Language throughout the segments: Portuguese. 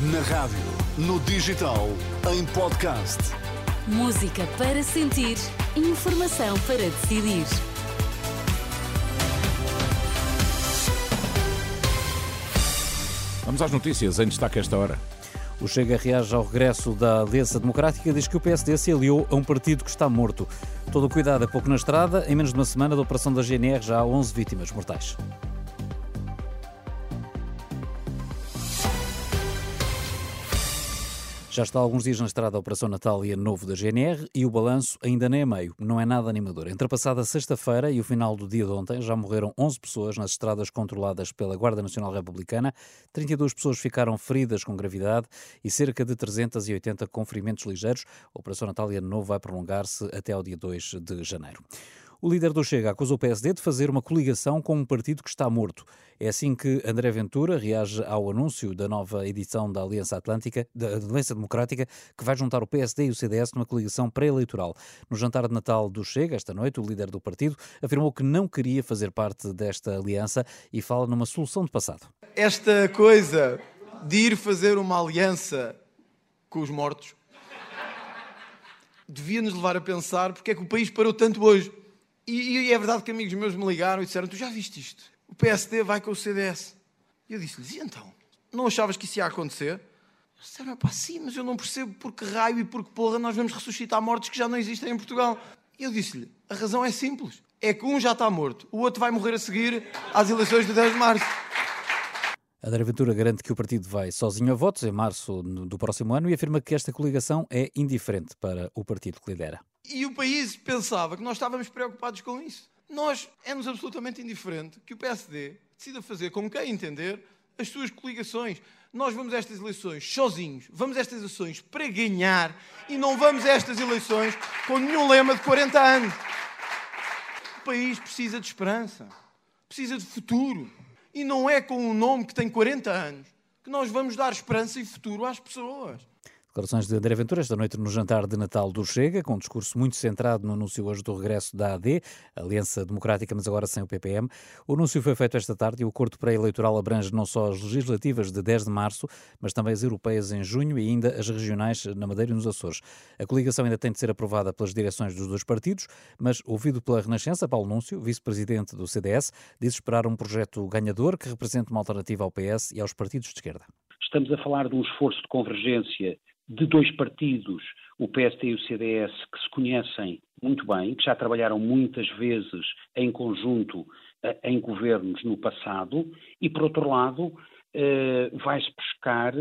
Na rádio, no digital, em podcast. Música para sentir, informação para decidir. Vamos às notícias, em destaque a esta hora. O Chega reage ao regresso da Aliança Democrática e diz que o PSD se aliou a um partido que está morto. Todo o cuidado é pouco na estrada. Em menos de uma semana da operação da GNR já há 11 vítimas mortais. Já está há alguns dias na estrada a Operação Natal Ano Novo da GNR e o balanço ainda nem é meio, não é nada animador. Entre a passada sexta-feira e o final do dia de ontem já morreram 11 pessoas nas estradas controladas pela Guarda Nacional Republicana, 32 pessoas ficaram feridas com gravidade e cerca de 380 com ferimentos ligeiros. A Operação Natal Ano Novo vai prolongar-se até ao dia 2 de janeiro. O líder do Chega acusou o PSD de fazer uma coligação com um partido que está morto. É assim que André Ventura reage ao anúncio da nova edição da Aliança Atlântica, da Aliança Democrática, que vai juntar o PSD e o CDS numa coligação pré-eleitoral. No jantar de Natal do Chega, esta noite, o líder do partido afirmou que não queria fazer parte desta aliança e fala numa solução de passado. Esta coisa de ir fazer uma aliança com os mortos devia nos levar a pensar porque é que o país parou tanto hoje. E, e, é verdade que amigos meus me ligaram e disseram: Tu já viste isto? O PSD vai com o CDS. E eu disse-lhes: E então? Não achavas que isso ia acontecer? Eles disseram: Pá, sim, mas eu não percebo por que raio e por que porra nós vamos ressuscitar mortes que já não existem em Portugal. E eu disse-lhe: A razão é simples. É que um já está morto, o outro vai morrer a seguir às eleições de 10 de março. André Ventura garante que o partido vai sozinho a votos em março do próximo ano e afirma que esta coligação é indiferente para o partido que lidera. E o país pensava que nós estávamos preocupados com isso. Nós é-nos absolutamente indiferente que o PSD decida fazer com quem entender as suas coligações. Nós vamos a estas eleições sozinhos, vamos a estas eleições para ganhar e não vamos a estas eleições com nenhum lema de 40 anos. O país precisa de esperança, precisa de futuro. E não é com um nome que tem 40 anos que nós vamos dar esperança e futuro às pessoas. Declarações de André Ventura esta noite no jantar de Natal do Chega, com um discurso muito centrado no anúncio hoje do regresso da AD, Aliança Democrática, mas agora sem o PPM. O anúncio foi feito esta tarde e o acordo pré-eleitoral abrange não só as legislativas de 10 de março, mas também as europeias em junho e ainda as regionais na Madeira e nos Açores. A coligação ainda tem de ser aprovada pelas direções dos dois partidos, mas ouvido pela Renascença, Paulo Núncio, vice-presidente do CDS, diz esperar um projeto ganhador que represente uma alternativa ao PS e aos partidos de esquerda. Estamos a falar de um esforço de convergência de dois partidos, o PSD e o CDS, que se conhecem muito bem, que já trabalharam muitas vezes em conjunto eh, em governos no passado, e, por outro lado, eh, vai-se buscar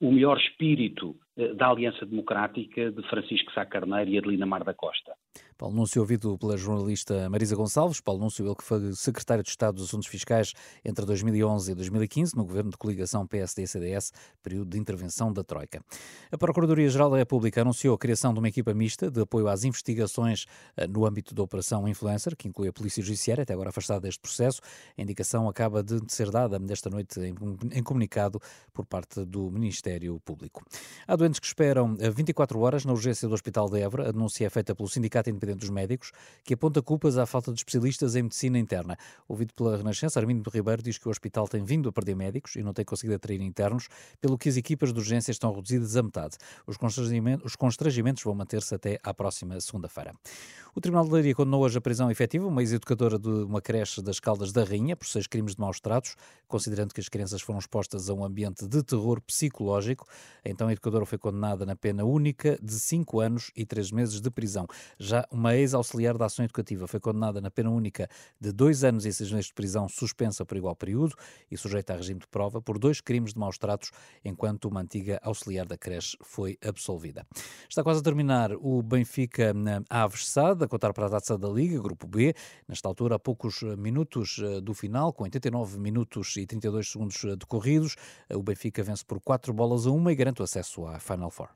o melhor espírito eh, da Aliança Democrática de Francisco Sá Carneiro e Adelina Mar da Costa. Paulo Núncio, ouvido pela jornalista Marisa Gonçalves. Paulo Núncio, ele que foi secretário de Estado dos Assuntos Fiscais entre 2011 e 2015, no governo de coligação PSD-CDS, período de intervenção da Troika. A Procuradoria-Geral da República anunciou a criação de uma equipa mista de apoio às investigações eh, no âmbito da Operação Influencer, que inclui a Polícia Judiciária, até agora afastada deste processo. A indicação acaba de ser dada nesta noite em comunicado por parte do Ministério Público. Há doentes que esperam 24 horas na urgência do Hospital de Évora. A denúncia é feita pelo Sindicato Independente Independente dos Médicos, que aponta culpas à falta de especialistas em medicina interna. Ouvido pela Renascença, Armindo Ribeiro diz que o hospital tem vindo a perder médicos e não tem conseguido atrair internos, pelo que as equipas de urgência estão reduzidas a metade. Os constrangimentos, os constrangimentos vão manter-se até à próxima segunda-feira. O Tribunal de Leiria condenou hoje a prisão efetiva uma ex-educadora de uma creche das Caldas da Rainha por seis crimes de maus tratos, considerando que as crianças foram expostas a um ambiente de terror psicológico. Então a educadora foi condenada na pena única de cinco anos e três meses de prisão. Já uma ex-auxiliar da ação educativa foi condenada na pena única de dois anos e seis meses de prisão suspensa por igual período e sujeita a regime de prova por dois crimes de maus tratos, enquanto uma antiga auxiliar da creche foi absolvida. Está quase a terminar o Benfica na Aves Sade, a contar para a taça da Liga, Grupo B, nesta altura, a poucos minutos eh, do final, com 89 minutos e 32 segundos eh, decorridos. O Benfica vence por 4 bolas a 1 e garante o acesso à Final Four.